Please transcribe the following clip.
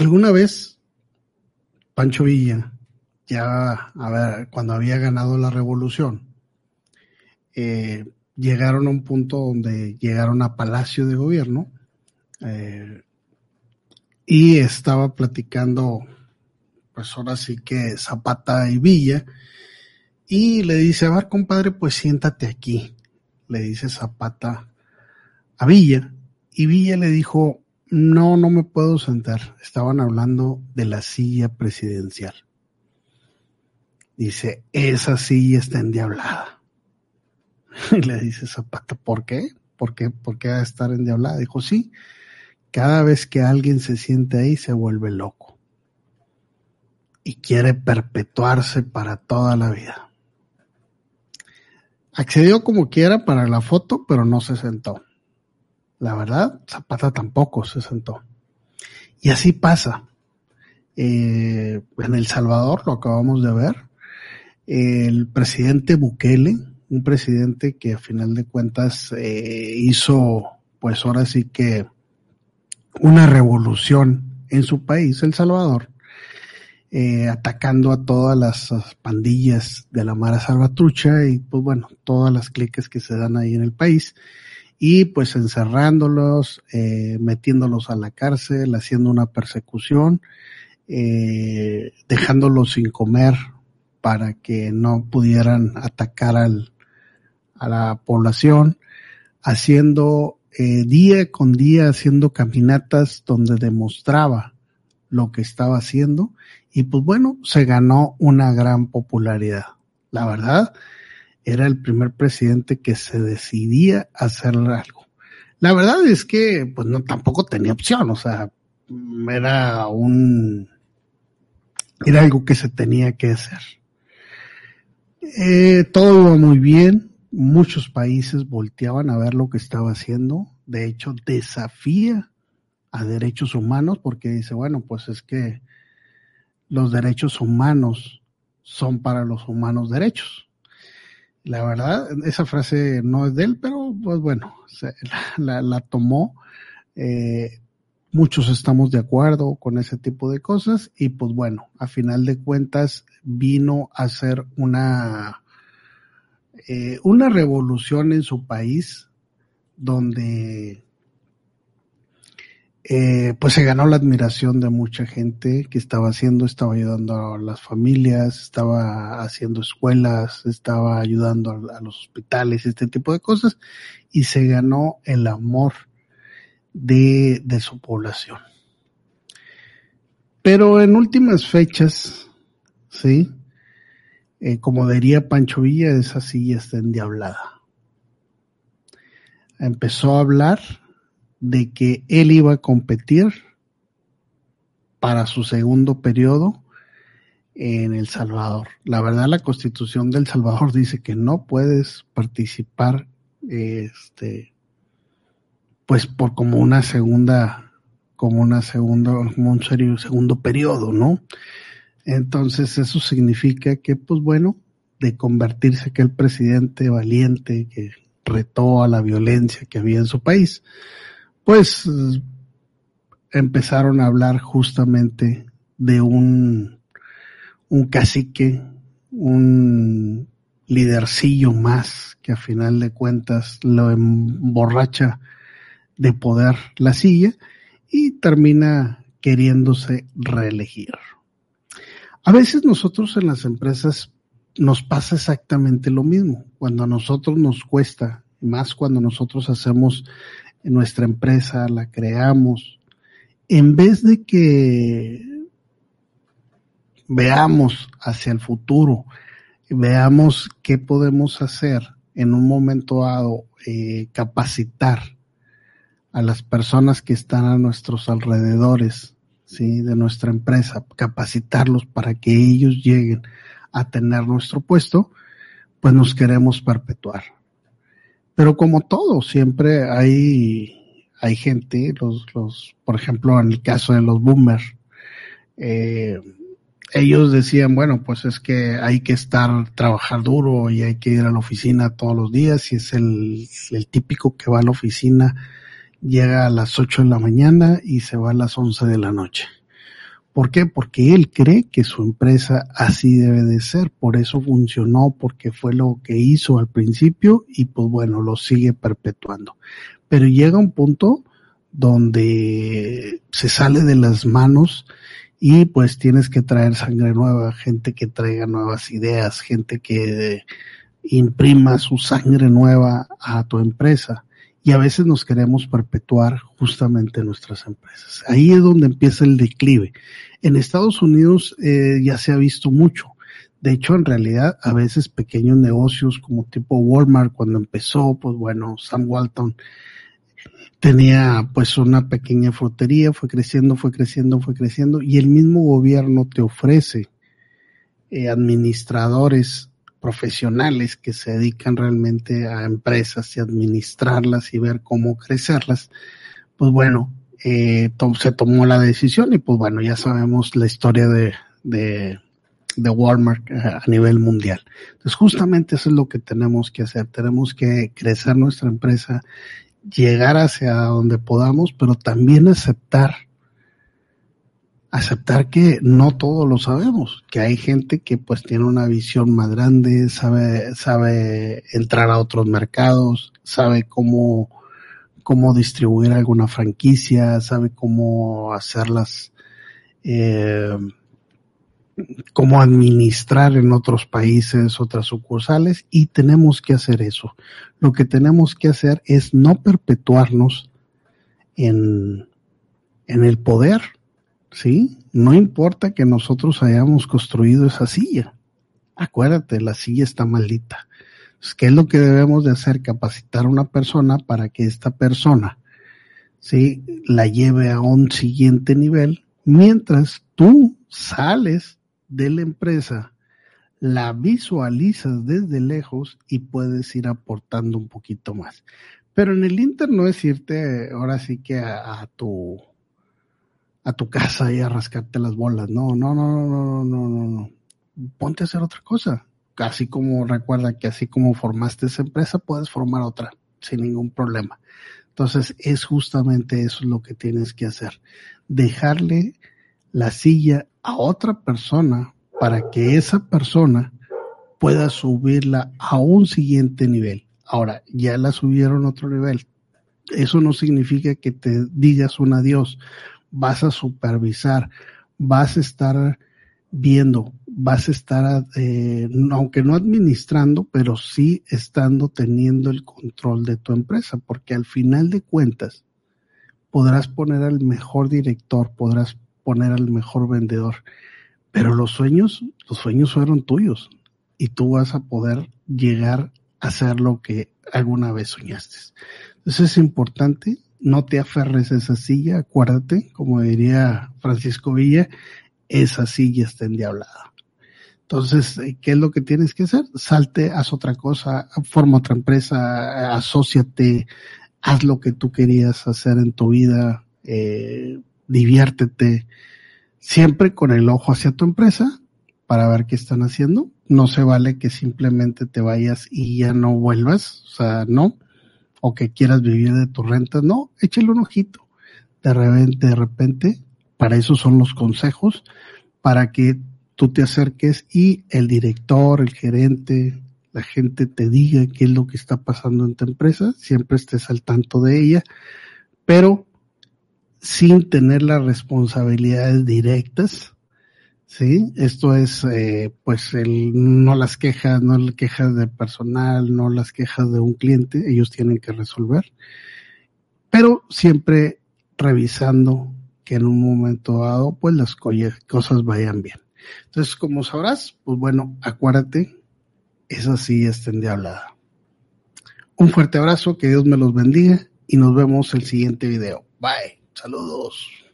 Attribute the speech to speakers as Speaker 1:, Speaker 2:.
Speaker 1: alguna vez Pancho Villa, ya a ver, cuando había ganado la revolución, eh, llegaron a un punto donde llegaron a Palacio de Gobierno eh, y estaba platicando, pues ahora sí que Zapata y Villa, y le dice, a ver, compadre, pues siéntate aquí, le dice Zapata a Villa, y Villa le dijo, no, no me puedo sentar, estaban hablando de la silla presidencial. Dice, esa silla está endiablada. Y le dice Zapata, ¿por qué? ¿Por qué? ¿Por qué va a estar endiablada? Dijo, sí, cada vez que alguien se siente ahí se vuelve loco y quiere perpetuarse para toda la vida. Accedió como quiera para la foto, pero no se sentó. La verdad, Zapata tampoco se sentó. Y así pasa. Eh, en El Salvador, lo acabamos de ver, el presidente Bukele, un presidente que a final de cuentas eh, hizo, pues ahora sí que una revolución en su país, El Salvador, eh, atacando a todas las pandillas de la Mara Salvatrucha y pues bueno, todas las cliques que se dan ahí en el país y pues encerrándolos, eh, metiéndolos a la cárcel, haciendo una persecución, eh, dejándolos sin comer para que no pudieran atacar al, a la población, haciendo eh, día con día haciendo caminatas donde demostraba lo que estaba haciendo y pues bueno, se ganó una gran popularidad. La verdad, era el primer presidente que se decidía a hacer algo. La verdad es que pues no tampoco tenía opción, o sea, era un era algo que se tenía que hacer. Eh, todo iba muy bien, muchos países volteaban a ver lo que estaba haciendo. De hecho, desafía a derechos humanos porque dice, bueno, pues es que los derechos humanos son para los humanos derechos. La verdad, esa frase no es de él, pero pues bueno, la, tomó. Eh, muchos estamos de acuerdo con ese tipo de cosas y pues bueno, a final de cuentas vino a ser una eh, una revolución en su país donde eh, pues se ganó la admiración de mucha gente que estaba haciendo, estaba ayudando a las familias, estaba haciendo escuelas, estaba ayudando a, los hospitales, este tipo de cosas, y se ganó el amor de, de su población. Pero en últimas fechas, sí, eh, como diría Pancho Villa, esa silla está endiablada. Empezó a hablar de que él iba a competir para su segundo periodo en El Salvador. La verdad, la constitución del Salvador dice que no puedes participar, este, pues por como una segunda, como una segunda, como un serio segundo periodo, ¿no? Entonces eso significa que, pues bueno, de convertirse aquel presidente valiente que retó a la violencia que había en su país, pues empezaron a hablar justamente de un, un cacique, un lidercillo más que a final de cuentas lo emborracha de poder la silla y termina queriéndose reelegir. A veces nosotros en las empresas nos pasa exactamente lo mismo. Cuando a nosotros nos cuesta, más cuando nosotros hacemos nuestra empresa, la creamos, en vez de que veamos hacia el futuro, veamos qué podemos hacer en un momento dado, eh, capacitar a las personas que están a nuestros alrededores, ¿sí? de nuestra empresa, capacitarlos para que ellos lleguen a tener nuestro puesto, pues nos queremos perpetuar. Pero como todo, siempre hay, hay gente, los, los, por ejemplo, en el caso de los boomers, eh, ellos decían, bueno, pues es que hay que estar, trabajar duro y hay que ir a la oficina todos los días y es el, el típico que va a la oficina llega a las 8 de la mañana y se va a las 11 de la noche. ¿Por qué? Porque él cree que su empresa así debe de ser, por eso funcionó, porque fue lo que hizo al principio y pues bueno, lo sigue perpetuando. Pero llega un punto donde se sale de las manos y pues tienes que traer sangre nueva, gente que traiga nuevas ideas, gente que imprima su sangre nueva a tu empresa. Y a veces nos queremos perpetuar justamente nuestras empresas. Ahí es donde empieza el declive. En Estados Unidos eh, ya se ha visto mucho. De hecho, en realidad, a veces pequeños negocios como tipo Walmart, cuando empezó, pues bueno, Sam Walton tenía pues una pequeña frutería, fue creciendo, fue creciendo, fue creciendo, y el mismo gobierno te ofrece eh, administradores profesionales que se dedican realmente a empresas y administrarlas y ver cómo crecerlas, pues bueno, eh, se tomó la decisión y pues bueno, ya sabemos la historia de, de, de Walmart eh, a nivel mundial. Entonces justamente eso es lo que tenemos que hacer, tenemos que crecer nuestra empresa llegar hacia donde podamos, pero también aceptar, aceptar que no todo lo sabemos, que hay gente que pues tiene una visión más grande, sabe, sabe entrar a otros mercados, sabe cómo, cómo distribuir alguna franquicia, sabe cómo hacerlas, eh, cómo administrar en otros países, otras sucursales, y tenemos que hacer eso. Lo que tenemos que hacer es no perpetuarnos en, en el poder, ¿sí? No importa que nosotros hayamos construido esa silla. Acuérdate, la silla está maldita. ¿Qué es lo que debemos de hacer? Capacitar a una persona para que esta persona, ¿sí? La lleve a un siguiente nivel, mientras tú sales de la empresa, la visualizas desde lejos y puedes ir aportando un poquito más. Pero en el Inter no es irte ahora sí que a, tu a tu casa y a rascarte las bolas. No, no, no, no, no, no, no, no. Ponte a hacer otra cosa. Así como recuerda que así como formaste esa empresa, puedes formar otra sin ningún problema. Entonces es justamente eso lo que tienes que hacer. Dejarle la silla a otra persona para que esa persona pueda subirla a un siguiente nivel. Ahora, ya la subieron a otro nivel. Eso no significa que te digas un adiós. Vas a supervisar, vas a estar viendo, vas a estar, eh, aunque no administrando, pero sí estando teniendo el control de tu empresa, porque al final de cuentas podrás poner al mejor director, podrás poner al mejor vendedor. Pero los sueños, los sueños fueron tuyos y tú vas a poder llegar a hacer lo que alguna vez soñaste. Entonces es importante, no te aferres a esa silla, acuérdate, como diría Francisco Villa, esa silla está endiablada. Entonces, eh, ¿qué es lo que tienes que hacer? Salte, haz otra cosa, forma otra empresa, asóciate, haz lo que tú querías hacer en tu vida, eh, diviértete, siempre con el ojo hacia tu empresa para ver qué están haciendo. No se vale que simplemente te vayas y ya no vuelvas, o sea, no, o que quieras vivir de tu renta, no, échale un ojito. De repente, de repente, para eso son los consejos, para que tú te acerques y el director, el gerente, la gente te diga qué es lo que está pasando en tu empresa, siempre estés al tanto de ella, pero sin tener las responsabilidades directas. Sí, esto es, eh, pues, el, no las quejas, no las quejas de personal, no las quejas de un cliente, ellos tienen que resolver, pero siempre revisando que en un momento dado, pues, las cosas vayan bien. Entonces, como sabrás, pues bueno, acuérdate, esa sí está hablada. Un fuerte abrazo, que Dios me los bendiga y nos vemos el siguiente video. Bye. Saludos.